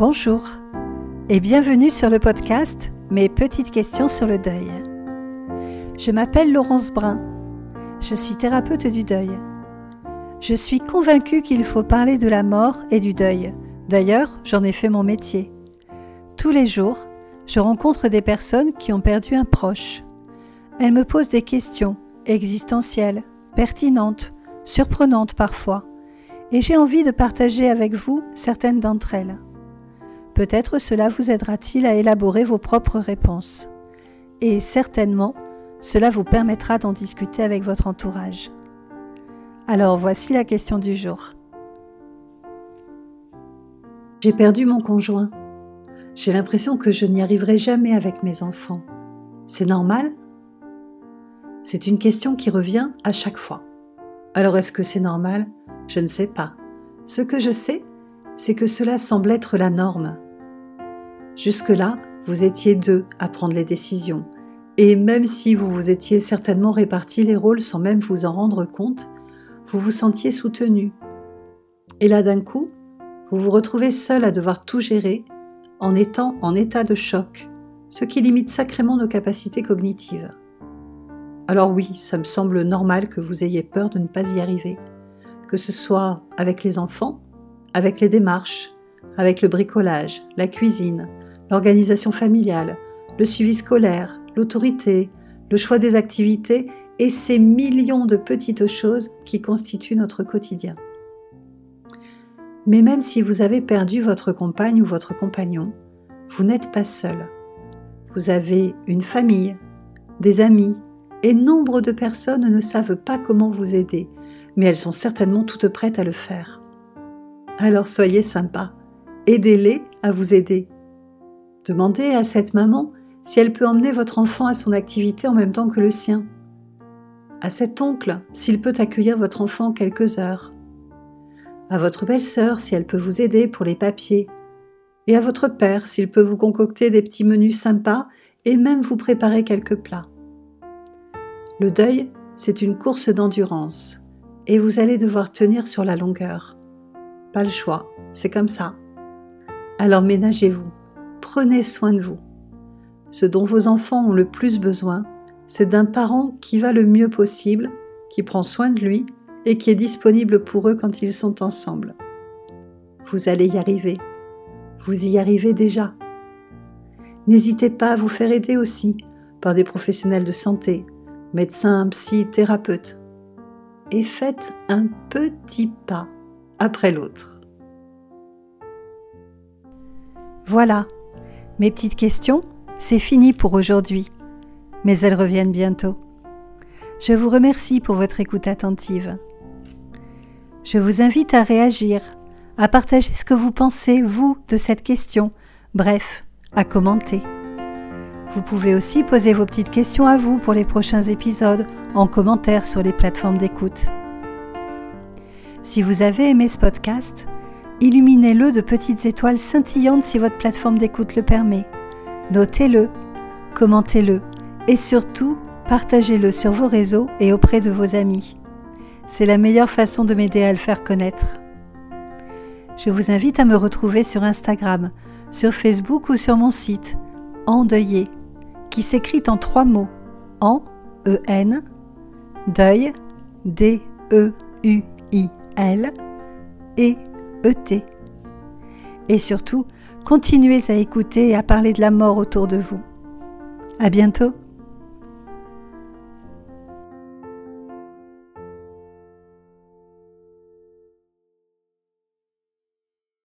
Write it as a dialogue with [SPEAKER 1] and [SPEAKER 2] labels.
[SPEAKER 1] Bonjour et bienvenue sur le podcast Mes petites questions sur le deuil. Je m'appelle Laurence Brun. Je suis thérapeute du deuil. Je suis convaincue qu'il faut parler de la mort et du deuil. D'ailleurs, j'en ai fait mon métier. Tous les jours, je rencontre des personnes qui ont perdu un proche. Elles me posent des questions existentielles, pertinentes, surprenantes parfois, et j'ai envie de partager avec vous certaines d'entre elles. Peut-être cela vous aidera-t-il à élaborer vos propres réponses. Et certainement, cela vous permettra d'en discuter avec votre entourage. Alors voici la question du jour. J'ai perdu mon conjoint. J'ai l'impression que je n'y arriverai jamais avec mes enfants. C'est normal? C'est une question qui revient à chaque fois. Alors est-ce que c'est normal? Je ne sais pas. Ce que je sais, c'est que cela semble être la norme. Jusque-là, vous étiez deux à prendre les décisions, et même si vous vous étiez certainement répartis les rôles sans même vous en rendre compte, vous vous sentiez soutenu. Et là d'un coup, vous vous retrouvez seul à devoir tout gérer en étant en état de choc, ce qui limite sacrément nos capacités cognitives. Alors oui, ça me semble normal que vous ayez peur de ne pas y arriver, que ce soit avec les enfants, avec les démarches, avec le bricolage, la cuisine, l'organisation familiale, le suivi scolaire, l'autorité, le choix des activités et ces millions de petites choses qui constituent notre quotidien. Mais même si vous avez perdu votre compagne ou votre compagnon, vous n'êtes pas seul. Vous avez une famille, des amis, et nombre de personnes ne savent pas comment vous aider, mais elles sont certainement toutes prêtes à le faire. Alors soyez sympa, aidez-les à vous aider Demandez à cette maman si elle peut emmener votre enfant à son activité en même temps que le sien. À cet oncle s'il peut accueillir votre enfant quelques heures. À votre belle-sœur si elle peut vous aider pour les papiers. Et à votre père s'il peut vous concocter des petits menus sympas et même vous préparer quelques plats. Le deuil, c'est une course d'endurance et vous allez devoir tenir sur la longueur. Pas le choix, c'est comme ça. Alors ménagez-vous prenez soin de vous. Ce dont vos enfants ont le plus besoin, c'est d'un parent qui va le mieux possible, qui prend soin de lui et qui est disponible pour eux quand ils sont ensemble. Vous allez y arriver. Vous y arrivez déjà. N'hésitez pas à vous faire aider aussi par des professionnels de santé, médecins, psy, thérapeutes. Et faites un petit pas après l'autre. Voilà, mes petites questions, c'est fini pour aujourd'hui, mais elles reviennent bientôt. Je vous remercie pour votre écoute attentive. Je vous invite à réagir, à partager ce que vous pensez, vous, de cette question, bref, à commenter. Vous pouvez aussi poser vos petites questions à vous pour les prochains épisodes en commentaire sur les plateformes d'écoute. Si vous avez aimé ce podcast, Illuminez-le de petites étoiles scintillantes si votre plateforme d'écoute le permet. Notez-le, commentez-le et surtout partagez-le sur vos réseaux et auprès de vos amis. C'est la meilleure façon de m'aider à le faire connaître. Je vous invite à me retrouver sur Instagram, sur Facebook ou sur mon site Endeuillé, qui s'écrit en trois mots En, E-N, deuil, D-E-U-I-L, et ET. Et surtout, continuez à écouter et à parler de la mort autour de vous. À bientôt!